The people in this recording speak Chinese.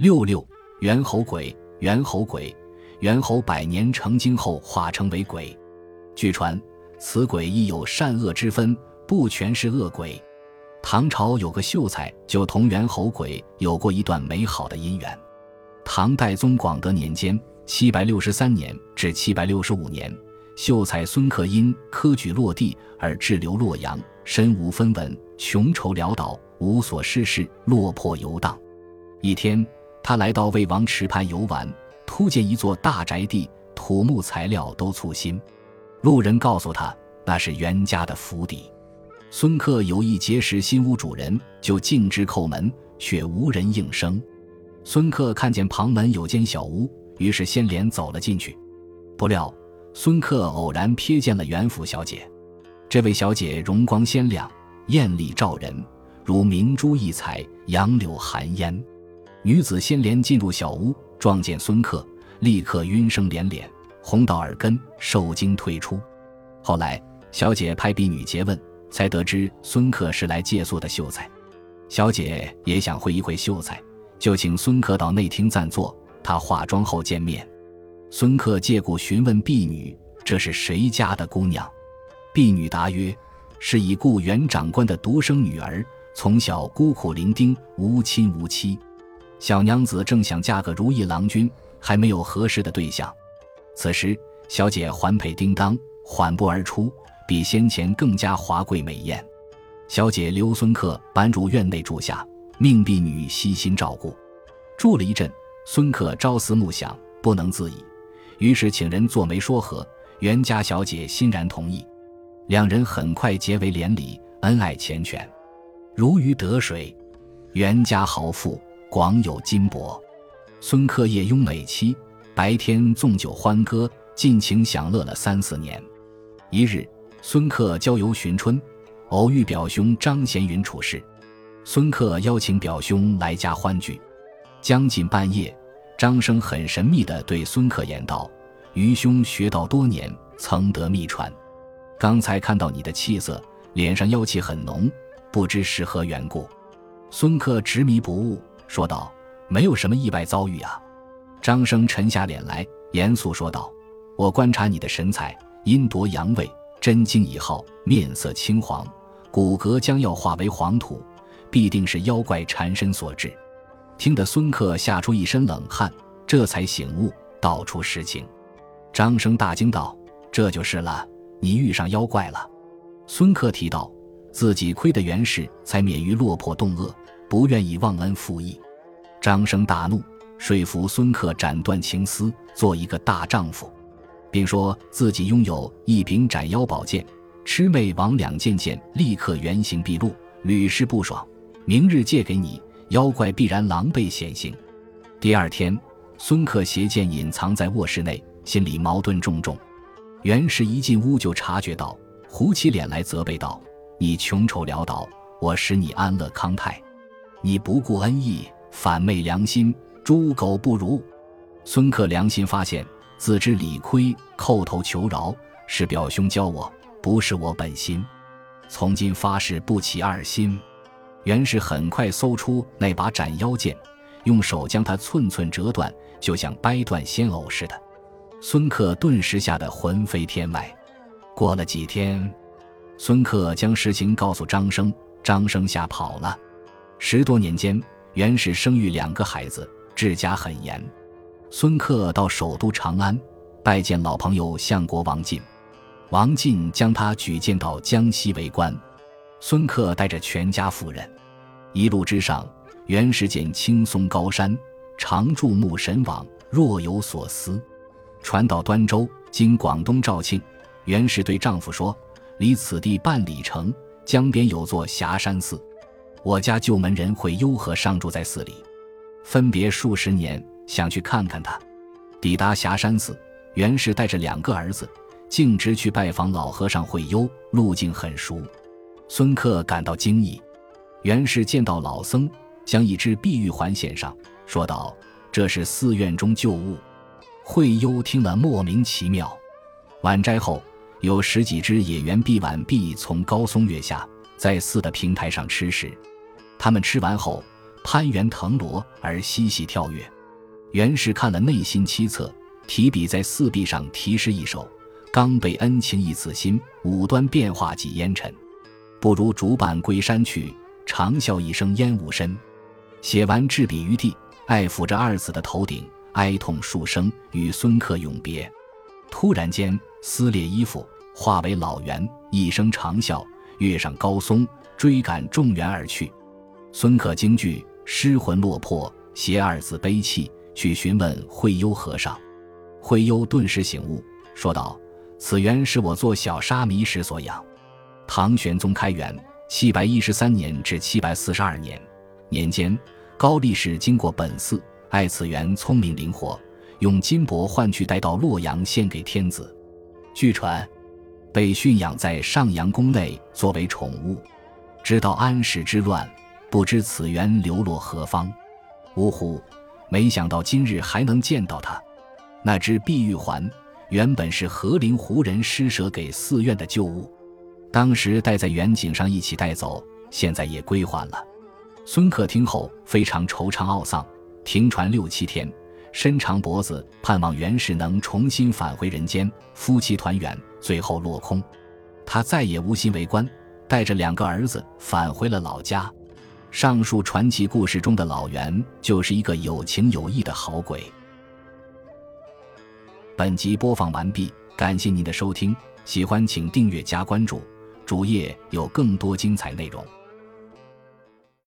六六猿猴鬼，猿猴鬼，猿猴百年成精后化成为鬼。据传此鬼亦有善恶之分，不全是恶鬼。唐朝有个秀才，就同猿猴鬼有过一段美好的姻缘。唐代宗广德年间（七百六十三年至七百六十五年），秀才孙克因科举落地而滞留洛阳，身无分文，穷愁潦倒，无所事事，落魄游荡。一天，他来到魏王池畔游玩，突见一座大宅地，土木材料都粗新。路人告诉他，那是袁家的府邸。孙克有意结识新屋主人，就径直叩门，却无人应声。孙克看见旁门有间小屋，于是先连走了进去。不料，孙克偶然瞥见了袁府小姐。这位小姐容光鲜亮，艳丽照人，如明珠异彩，杨柳含烟。女子先连进入小屋，撞见孙克，立刻晕声连连，红到耳根，受惊退出。后来，小姐派婢女诘问。才得知孙克是来借宿的秀才，小姐也想会一会秀才，就请孙克到内厅暂坐。他化妆后见面，孙克借故询问婢女：“这是谁家的姑娘？”婢女答曰：“是已故原长官的独生女儿，从小孤苦伶仃，无亲无戚。小娘子正想嫁个如意郎君，还没有合适的对象。”此时，小姐环佩叮当，缓步而出。比先前更加华贵美艳，小姐留孙客搬入院内住下，命婢女悉心照顾。住了一阵，孙客朝思暮想，不能自已，于是请人做媒说和。袁家小姐欣然同意，两人很快结为连理，恩爱缱绻，如鱼得水。袁家豪富，广有金帛。孙克夜拥美妻，白天纵酒欢歌，尽情享乐了三四年。一日。孙克郊游寻春，偶遇表兄张贤云处事。孙克邀请表兄来家欢聚。将近半夜，张生很神秘地对孙克言道：“余兄学道多年，曾得秘传。刚才看到你的气色，脸上妖气很浓，不知是何缘故。”孙克执迷不悟，说道：“没有什么意外遭遇啊。”张生沉下脸来，严肃说道：“我观察你的神采，阴夺阳位。”真经已耗，面色青黄，骨骼将要化为黄土，必定是妖怪缠身所致。听得孙克吓出一身冷汗，这才醒悟，道出实情。张生大惊道：“这就是了，你遇上妖怪了。”孙克提到自己亏得袁氏，才免于落魄冻饿，不愿意忘恩负义。张生大怒，说服孙克斩断情丝，做一个大丈夫。并说自己拥有一柄斩妖宝剑，魑魅魍两件剑立刻原形毕露，屡试不爽。明日借给你，妖怪必然狼狈显形。第二天，孙克携剑隐藏在卧室内，心里矛盾重重。袁氏一进屋就察觉到，胡起脸来责备道：“你穷愁潦倒，我使你安乐康泰，你不顾恩义，反昧良心，猪狗不如。”孙克良心发现。自知理亏，叩头求饶，是表兄教我，不是我本心。从今发誓不起二心。袁氏很快搜出那把斩妖剑，用手将它寸寸折断，就像掰断仙藕似的。孙克顿时吓得魂飞天外。过了几天，孙克将实情告诉张生，张生吓跑了。十多年间，袁氏生育两个孩子，治家很严。孙克到首都长安，拜见老朋友相国王进，王进将他举荐到江西为官。孙克带着全家赴任，一路之上，袁氏见青松高山，常注目神往，若有所思。传到端州，经广东肇庆，袁氏对丈夫说：“离此地半里城，江边有座霞山寺，我家旧门人会幽和尚住在寺里，分别数十年。”想去看看他，抵达霞山寺，袁氏带着两个儿子径直去拜访老和尚慧幽，路径很熟。孙克感到惊异，袁氏见到老僧，将一只碧玉环献上，说道：“这是寺院中旧物。”慧幽听了莫名其妙。晚斋后，有十几只野猿碧碗碧从高松跃下，在寺的平台上吃食。他们吃完后。攀援藤萝而嬉戏跳跃。袁氏看了内心凄恻，提笔在四壁上题诗一首：“刚被恩情一此心，五端变化几烟尘。不如竹板归山去，长啸一声烟雾深。”写完置笔于地，爱抚着二子的头顶，哀痛数声，与孙客永别。突然间，撕裂衣服，化为老袁，一声长啸，跃上高松，追赶众猿而去。孙可惊惧，失魂落魄，携二子悲泣，去询问慧幽和尚。慧幽顿时醒悟，说道：“此猿是我做小沙弥时所养。唐玄宗开元七百一十三年至七百四十二年年间，高力士经过本寺，爱此猿聪明灵活，用金帛换去，带到洛阳献给天子。据传，被驯养在上阳宫内，作为宠物，直到安史之乱。”不知此猿流落何方？呜呼！没想到今日还能见到他。那只碧玉环原本是和林胡人施舍给寺院的旧物，当时带在远景上一起带走，现在也归还了。孙克听后非常惆怅懊丧，停船六七天，伸长脖子盼望袁氏能重新返回人间，夫妻团圆。最后落空，他再也无心为官，带着两个儿子返回了老家。上述传奇故事中的老袁就是一个有情有义的好鬼。本集播放完毕，感谢您的收听，喜欢请订阅加关注，主页有更多精彩内容。